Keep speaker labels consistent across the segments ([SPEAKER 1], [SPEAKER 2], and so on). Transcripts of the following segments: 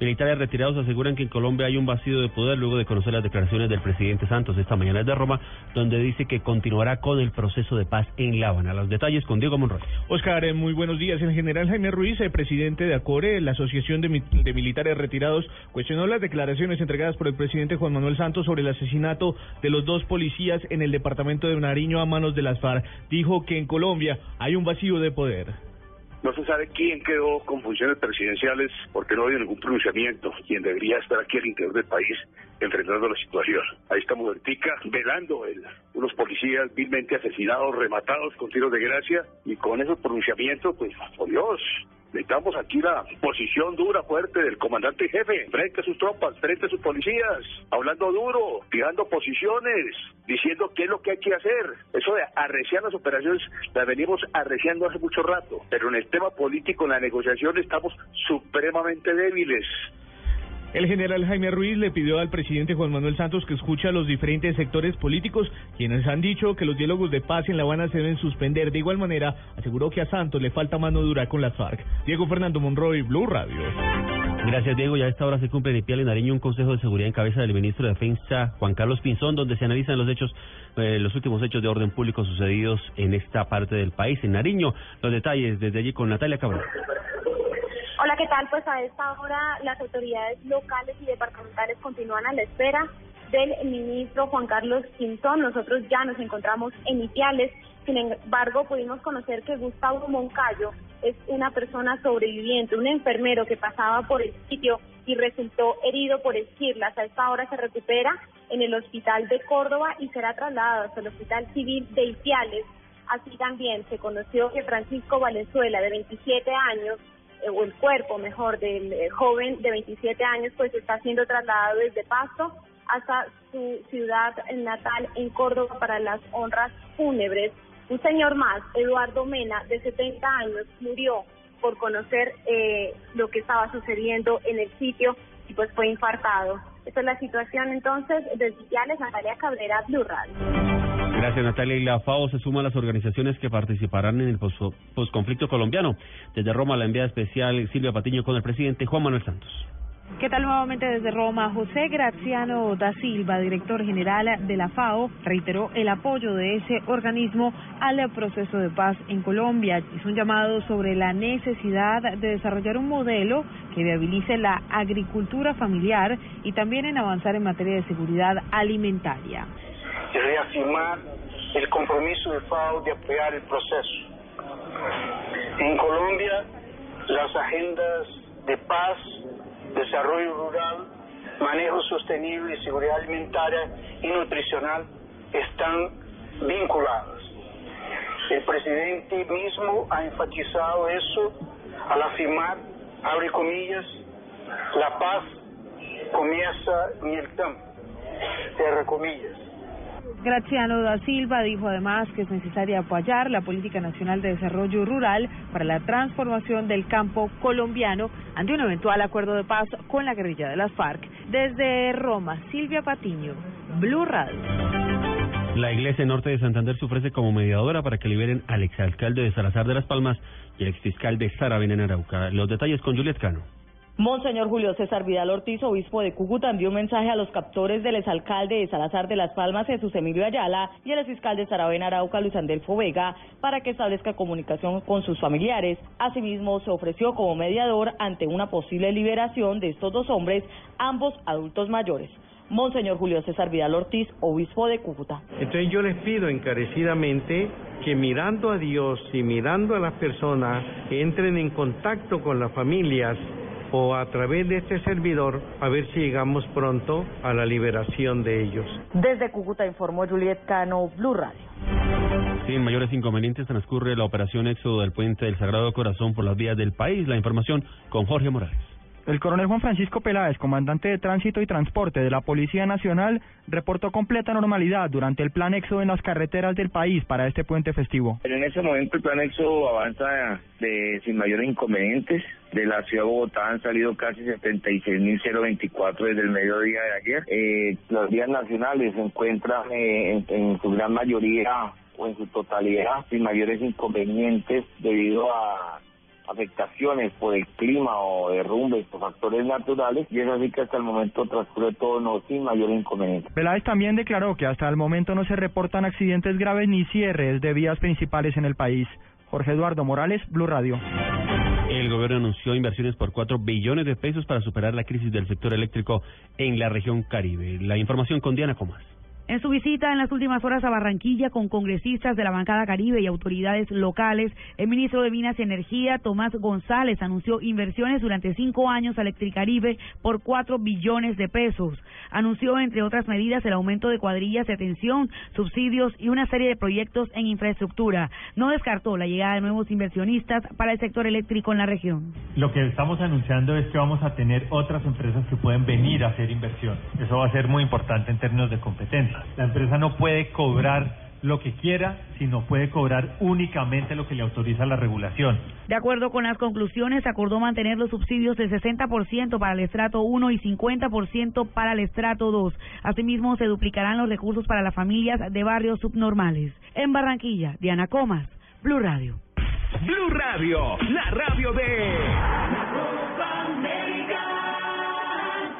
[SPEAKER 1] Militares retirados aseguran que en Colombia hay un vacío de poder luego de conocer las declaraciones del presidente Santos esta mañana de Roma, donde dice que continuará con el proceso de paz en La Habana. Los detalles con Diego Monroy.
[SPEAKER 2] Oscar, eh, muy buenos días. El general Jaime Ruiz, el presidente de ACORE, la Asociación de, de, Militares Retirados, cuestionó las declaraciones entregadas por el presidente Juan Manuel Santos sobre el asesinato de los dos policías en el departamento de Nariño a manos de las FARC. Dijo que en Colombia hay un vacío de poder.
[SPEAKER 3] No se sabe quién quedó con funciones presidenciales porque no hay ningún pronunciamiento. Quien debería estar aquí al interior del país enfrentando la situación. Ahí está Mujertica velando el, unos policías vilmente asesinados, rematados con tiros de gracia y con esos pronunciamientos, pues, por Dios, Necesitamos aquí la posición dura, fuerte del comandante jefe, frente a sus tropas, frente a sus policías, hablando duro, fijando posiciones, diciendo qué es lo que hay que hacer. Eso de arreciar las operaciones las venimos arreciando hace mucho rato, pero en el tema político, en la negociación, estamos supremamente débiles.
[SPEAKER 2] El general Jaime Ruiz le pidió al presidente Juan Manuel Santos que escuche a los diferentes sectores políticos, quienes han dicho que los diálogos de paz en La Habana se deben suspender. De igual manera, aseguró que a Santos le falta mano dura con las FARC. Diego Fernando Monroy, Blue Radio.
[SPEAKER 1] Gracias, Diego. Ya a esta hora se cumple en Nariño un consejo de seguridad en cabeza del ministro de Defensa, Juan Carlos Pinzón, donde se analizan los hechos, eh, los últimos hechos de orden público sucedidos en esta parte del país, en Nariño. Los detalles desde allí con Natalia Cabral.
[SPEAKER 4] ¿Qué tal? Pues a esta hora las autoridades locales y departamentales continúan a la espera del ministro Juan Carlos Quintón. Nosotros ya nos encontramos en Ipiales. Sin embargo, pudimos conocer que Gustavo Moncayo es una persona sobreviviente, un enfermero que pasaba por el sitio y resultó herido por esquirlas. A esta hora se recupera en el hospital de Córdoba y será trasladado hasta el hospital civil de Ipiales. Así también se conoció que Francisco Valenzuela, de 27 años, o el cuerpo mejor del eh, joven de 27 años pues está siendo trasladado desde Pasto hasta su ciudad natal en Córdoba para las honras fúnebres. Un señor más, Eduardo Mena, de 70 años, murió por conocer eh, lo que estaba sucediendo en el sitio y pues fue infartado. Esta es la situación entonces de Sitiales, Natalia Cabrera, Blue Radio.
[SPEAKER 1] Gracias, Natalia. Y la FAO se suma a las organizaciones que participarán en el posconflicto colombiano. Desde Roma, la enviada especial Silvia Patiño con el presidente Juan Manuel Santos.
[SPEAKER 5] ¿Qué tal nuevamente desde Roma? José Graciano da Silva, director general de la FAO, reiteró el apoyo de ese organismo al proceso de paz en Colombia. Hizo un llamado sobre la necesidad de desarrollar un modelo que viabilice la agricultura familiar y también en avanzar en materia de seguridad alimentaria
[SPEAKER 6] y reafirmar el compromiso de FAO de apoyar el proceso. En Colombia, las agendas de paz, desarrollo rural, manejo sostenible y seguridad alimentaria y nutricional están vinculadas. El presidente mismo ha enfatizado eso al afirmar, abre comillas, la paz comienza en el campo, cierra comillas.
[SPEAKER 5] Graciano da Silva dijo además que es necesario apoyar la Política Nacional de Desarrollo Rural para la transformación del campo colombiano ante un eventual acuerdo de paz con la guerrilla de las FARC. Desde Roma, Silvia Patiño, Blue Radio.
[SPEAKER 1] La Iglesia Norte de Santander se ofrece como mediadora para que liberen al exalcalde de Salazar de las Palmas y el exfiscal de Saravena en Arauca. Los detalles con Juliet Cano.
[SPEAKER 7] Monseñor Julio César Vidal Ortiz, obispo de Cúcuta, envió un mensaje a los captores del exalcalde de Salazar de las Palmas, Jesús Emilio Ayala, y al fiscal de Saravena Arauca, Luis Andelfo Vega, para que establezca comunicación con sus familiares. Asimismo, se ofreció como mediador ante una posible liberación de estos dos hombres, ambos adultos mayores. Monseñor Julio César Vidal Ortiz, obispo de Cúcuta.
[SPEAKER 8] Entonces yo les pido encarecidamente que mirando a Dios y mirando a las personas, entren en contacto con las familias o a través de este servidor a ver si llegamos pronto a la liberación de ellos.
[SPEAKER 7] Desde Cúcuta informó Juliet Cano, Blue Radio.
[SPEAKER 1] Sin mayores inconvenientes transcurre la operación éxodo del puente del Sagrado Corazón por las vías del país. La información con Jorge Morales.
[SPEAKER 9] El coronel Juan Francisco Peláez, comandante de Tránsito y Transporte de la Policía Nacional, reportó completa normalidad durante el plan éxodo en las carreteras del país para este puente festivo.
[SPEAKER 10] En ese momento el plan éxodo avanza de, sin mayores inconvenientes. De la ciudad de Bogotá han salido casi 76.024 desde el mediodía de ayer. Eh, las vías nacionales se encuentran eh, en su gran mayoría o en su totalidad sin mayores inconvenientes debido a afectaciones por el clima o derrumbes o factores naturales y es así que hasta el momento transcurre todo no sin mayor inconveniente.
[SPEAKER 9] Peláez también declaró que hasta el momento no se reportan accidentes graves ni cierres de vías principales en el país. Jorge Eduardo Morales, Blue Radio.
[SPEAKER 1] El gobierno anunció inversiones por 4 billones de pesos para superar la crisis del sector eléctrico en la región Caribe. La información con Diana Comas.
[SPEAKER 11] En su visita en las últimas horas a Barranquilla con congresistas de la bancada Caribe y autoridades locales, el ministro de Minas y Energía, Tomás González, anunció inversiones durante cinco años a Electricaribe por cuatro billones de pesos. Anunció, entre otras medidas, el aumento de cuadrillas de atención, subsidios y una serie de proyectos en infraestructura. No descartó la llegada de nuevos inversionistas para el sector eléctrico en la región.
[SPEAKER 12] Lo que estamos anunciando es que vamos a tener otras empresas que pueden venir a hacer inversión. Eso va a ser muy importante en términos de competencia. La empresa no puede cobrar lo que quiera, sino puede cobrar únicamente lo que le autoriza la regulación.
[SPEAKER 11] De acuerdo con las conclusiones, acordó mantener los subsidios del 60% para el estrato 1 y 50% para el estrato 2. Asimismo, se duplicarán los recursos para las familias de barrios subnormales. En Barranquilla, Diana Comas, Blue Radio.
[SPEAKER 13] Blue Radio, la radio de...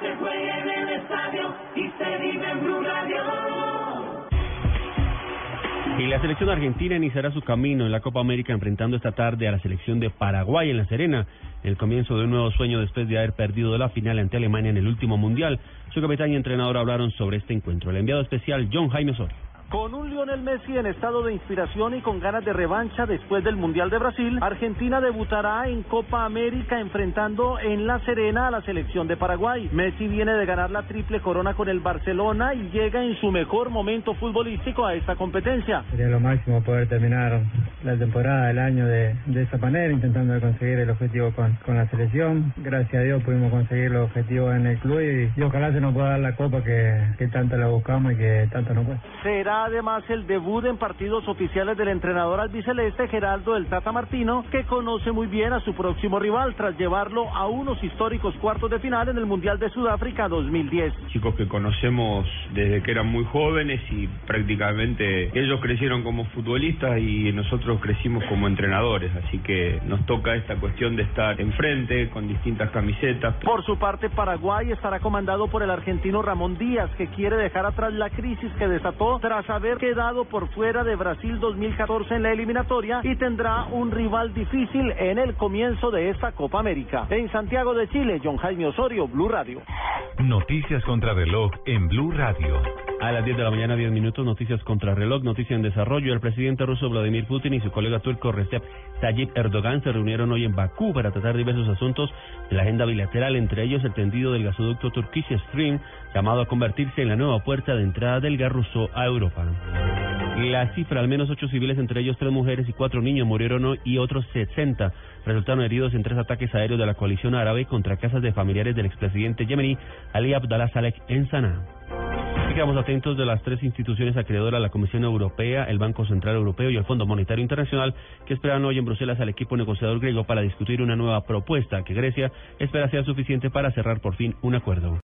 [SPEAKER 14] se juega en el estadio y se vive en Blue Radio.
[SPEAKER 1] Y la selección argentina iniciará su camino en la Copa América enfrentando esta tarde a la selección de Paraguay en La Serena, el comienzo de un nuevo sueño después de haber perdido la final ante Alemania en el último mundial. Su capitán y entrenador hablaron sobre este encuentro. El enviado especial John Jaime.
[SPEAKER 15] Con un Lionel Messi en estado de inspiración y con ganas de revancha después del Mundial de Brasil, Argentina debutará en Copa América enfrentando en La Serena a la selección de Paraguay. Messi viene de ganar la triple corona con el Barcelona y llega en su mejor momento futbolístico a esta competencia.
[SPEAKER 16] Sería lo máximo poder terminar la temporada, el año de, de esa manera, intentando conseguir el objetivo con, con la selección. Gracias a Dios pudimos conseguir los objetivos en el club y, ojalá se nos pueda dar la copa que, que tanto la buscamos y que tanto nos cuesta.
[SPEAKER 15] Será además el debut en partidos oficiales del entrenador albiceleste Geraldo del Tata Martino, que conoce muy bien a su próximo rival tras llevarlo a unos históricos cuartos de final en el Mundial de Sudáfrica 2010.
[SPEAKER 17] Chicos que conocemos desde que eran muy jóvenes y prácticamente ellos crecieron como futbolistas y nosotros crecimos como entrenadores, así que nos toca esta cuestión de estar enfrente con distintas camisetas.
[SPEAKER 15] Por su parte, Paraguay estará comandado por el argentino Ramón Díaz, que quiere dejar atrás la crisis que desató tras haber quedado por fuera de Brasil 2014 en la eliminatoria y tendrá un rival difícil en el comienzo de esta Copa América. En Santiago de Chile, John Jaime Osorio, Blue Radio.
[SPEAKER 13] Noticias contra reloj en Blue Radio.
[SPEAKER 1] A las 10 de la mañana, 10 minutos, noticias contra reloj, noticia en desarrollo. El presidente ruso Vladimir Putin y su colega turco Recep Tayyip Erdogan se reunieron hoy en Bakú para tratar diversos asuntos de la agenda bilateral, entre ellos el tendido del gasoducto Turkish Stream, llamado a convertirse en la nueva puerta de entrada del gas ruso a Europa. La cifra, al menos ocho civiles, entre ellos tres mujeres y cuatro niños, murieron y otros 60 resultaron heridos en tres ataques aéreos de la coalición árabe contra casas de familiares del expresidente yemení Ali Abdallah Saleh en Sanaa. Quedamos atentos de las tres instituciones acreedoras, la Comisión Europea, el Banco Central Europeo y el Fondo Monetario Internacional, que esperan hoy en Bruselas al equipo negociador griego para discutir una nueva propuesta que Grecia espera sea suficiente para cerrar por fin un acuerdo.